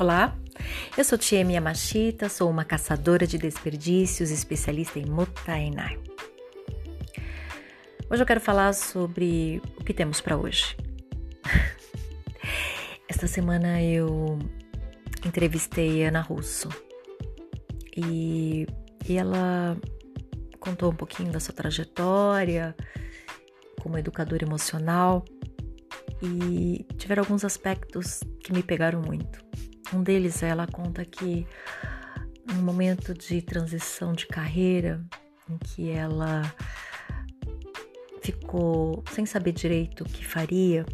Olá, eu sou Tiemi Yamashita, sou uma caçadora de desperdícios, especialista em Motainai. Hoje eu quero falar sobre o que temos para hoje. Esta semana eu entrevistei Ana Russo e, e ela contou um pouquinho da sua trajetória como educadora emocional e tiveram alguns aspectos que me pegaram muito. Um deles, ela conta que no momento de transição de carreira, em que ela ficou sem saber direito o que faria,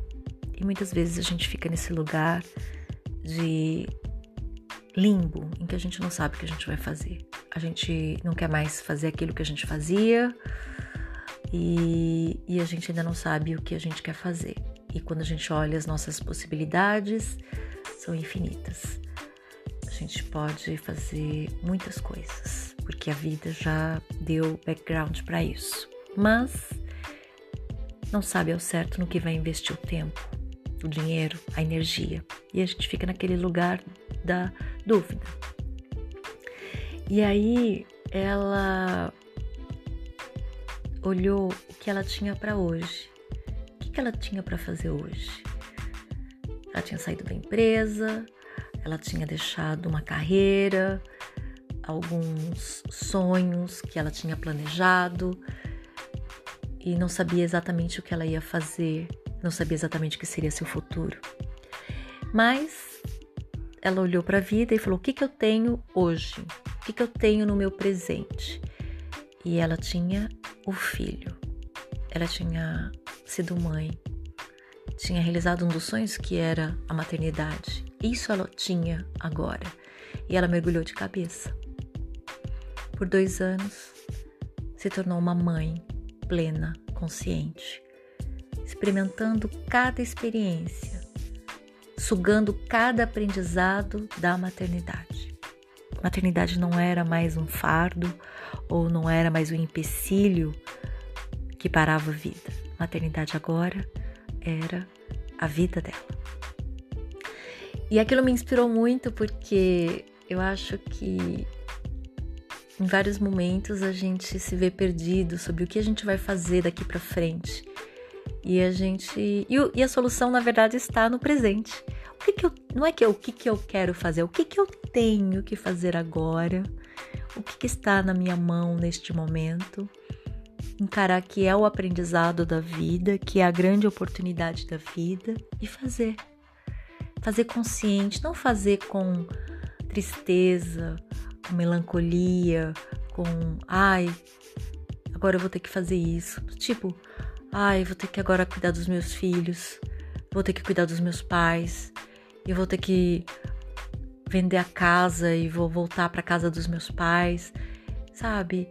e muitas vezes a gente fica nesse lugar de limbo, em que a gente não sabe o que a gente vai fazer. A gente não quer mais fazer aquilo que a gente fazia e, e a gente ainda não sabe o que a gente quer fazer. E quando a gente olha as nossas possibilidades, são infinitas. A gente pode fazer muitas coisas, porque a vida já deu background para isso. Mas não sabe ao certo no que vai investir o tempo, o dinheiro, a energia. E a gente fica naquele lugar da dúvida. E aí ela olhou o que ela tinha para hoje. O que ela tinha para fazer hoje? Ela tinha saído da empresa, ela tinha deixado uma carreira, alguns sonhos que ela tinha planejado e não sabia exatamente o que ela ia fazer, não sabia exatamente o que seria seu futuro. Mas ela olhou para a vida e falou: O que, que eu tenho hoje? O que, que eu tenho no meu presente? E ela tinha o filho, ela tinha sido mãe, tinha realizado um dos sonhos que era a maternidade. Isso ela tinha agora. E ela mergulhou de cabeça. Por dois anos, se tornou uma mãe plena, consciente, experimentando cada experiência, sugando cada aprendizado da maternidade. Maternidade não era mais um fardo ou não era mais um empecilho que parava a vida. Maternidade agora era a vida dela. E aquilo me inspirou muito porque eu acho que em vários momentos a gente se vê perdido sobre o que a gente vai fazer daqui para frente. E a gente e, a solução na verdade está no presente. O que, que eu não é que eu, o que que eu quero fazer, o que que eu tenho que fazer agora? O que, que está na minha mão neste momento? Encarar que é o aprendizado da vida, que é a grande oportunidade da vida e fazer. Fazer consciente, não fazer com tristeza, com melancolia, com ai, agora eu vou ter que fazer isso. Tipo, ai, vou ter que agora cuidar dos meus filhos, vou ter que cuidar dos meus pais, eu vou ter que vender a casa e vou voltar para casa dos meus pais, sabe?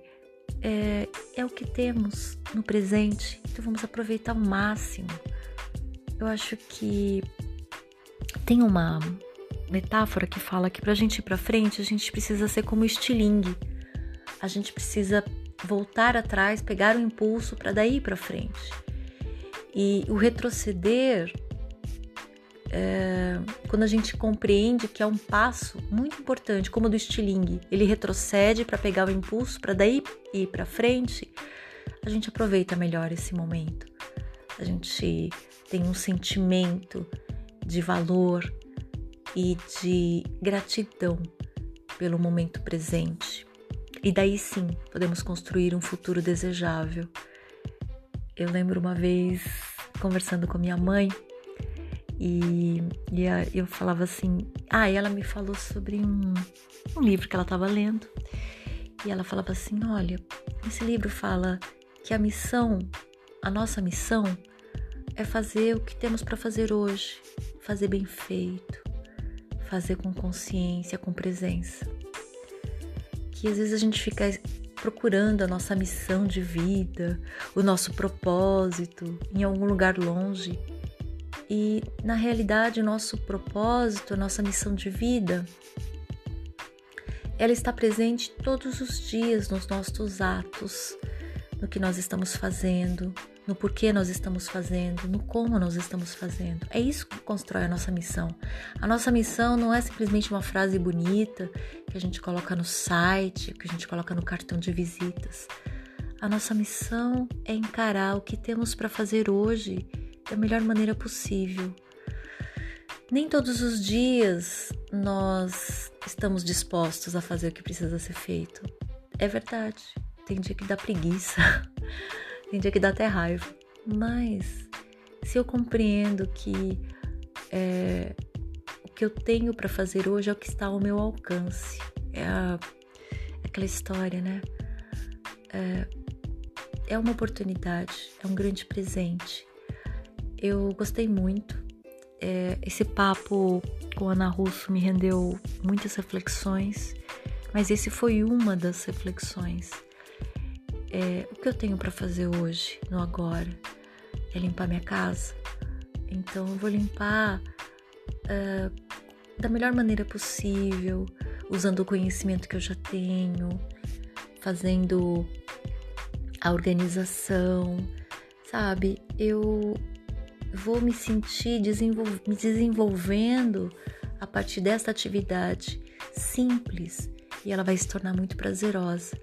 É, é o que temos no presente, então vamos aproveitar ao máximo. Eu acho que tem uma metáfora que fala que para a gente ir para frente, a gente precisa ser como estilingue. A gente precisa voltar atrás, pegar o impulso para daí para frente. E o retroceder é, quando a gente compreende que é um passo muito importante, como o do estilingue, ele retrocede para pegar o impulso, para daí ir para frente, a gente aproveita melhor esse momento. A gente tem um sentimento de valor e de gratidão pelo momento presente. E daí sim podemos construir um futuro desejável. Eu lembro uma vez conversando com minha mãe e, e eu falava assim. Ah, ela me falou sobre um, um livro que ela estava lendo. E ela falava assim: olha, esse livro fala que a missão, a nossa missão, é fazer o que temos para fazer hoje, fazer bem feito, fazer com consciência, com presença. Que às vezes a gente fica procurando a nossa missão de vida, o nosso propósito em algum lugar longe e na realidade, o nosso propósito, nossa missão de vida, ela está presente todos os dias nos nossos atos, no que nós estamos fazendo, no porquê nós estamos fazendo, no como nós estamos fazendo. É isso que constrói a nossa missão. A nossa missão não é simplesmente uma frase bonita que a gente coloca no site, que a gente coloca no cartão de visitas. A nossa missão é encarar o que temos para fazer hoje da melhor maneira possível. Nem todos os dias nós estamos dispostos a fazer o que precisa ser feito. É verdade. Tem dia que dá preguiça, tem dia que dá até raiva. Mas se eu compreendo que é, o que eu tenho para fazer hoje é o que está ao meu alcance, é, a, é aquela história, né? É, é uma oportunidade, é um grande presente. Eu gostei muito. É, esse papo com Ana Russo me rendeu muitas reflexões, mas esse foi uma das reflexões é, o que eu tenho para fazer hoje, no agora, é limpar minha casa. Então eu vou limpar uh, da melhor maneira possível, usando o conhecimento que eu já tenho, fazendo a organização, sabe? Eu vou me sentir desenvol me desenvolvendo a partir dessa atividade simples e ela vai se tornar muito prazerosa.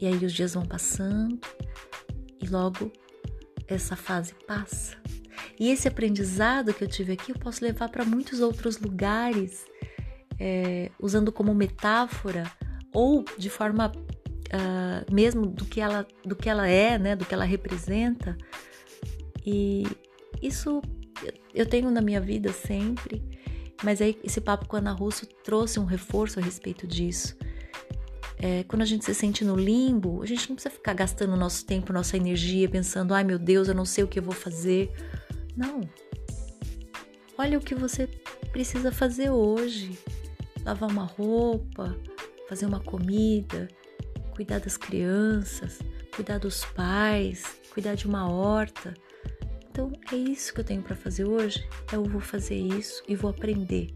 E aí os dias vão passando e logo essa fase passa. E esse aprendizado que eu tive aqui eu posso levar para muitos outros lugares, é, usando como metáfora ou de forma uh, mesmo do que ela do que ela é, né, do que ela representa. E isso eu tenho na minha vida sempre. Mas aí esse papo com a Ana Russo trouxe um reforço a respeito disso é, quando a gente se sente no limbo, a gente não precisa ficar gastando nosso tempo, nossa energia, pensando, ai meu Deus, eu não sei o que eu vou fazer. Não. Olha o que você precisa fazer hoje. Lavar uma roupa, fazer uma comida, cuidar das crianças, cuidar dos pais, cuidar de uma horta. É isso que eu tenho para fazer hoje. Eu vou fazer isso e vou aprender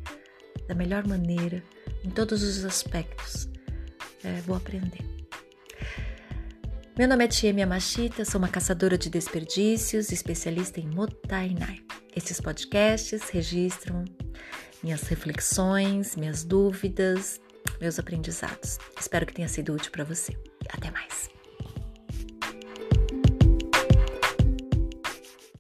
da melhor maneira, em todos os aspectos é, vou aprender. Meu nome é Tia Miyamashita, sou uma caçadora de desperdícios, especialista em Motainai. Esses podcasts registram minhas reflexões, minhas dúvidas, meus aprendizados. Espero que tenha sido útil para você. Até mais.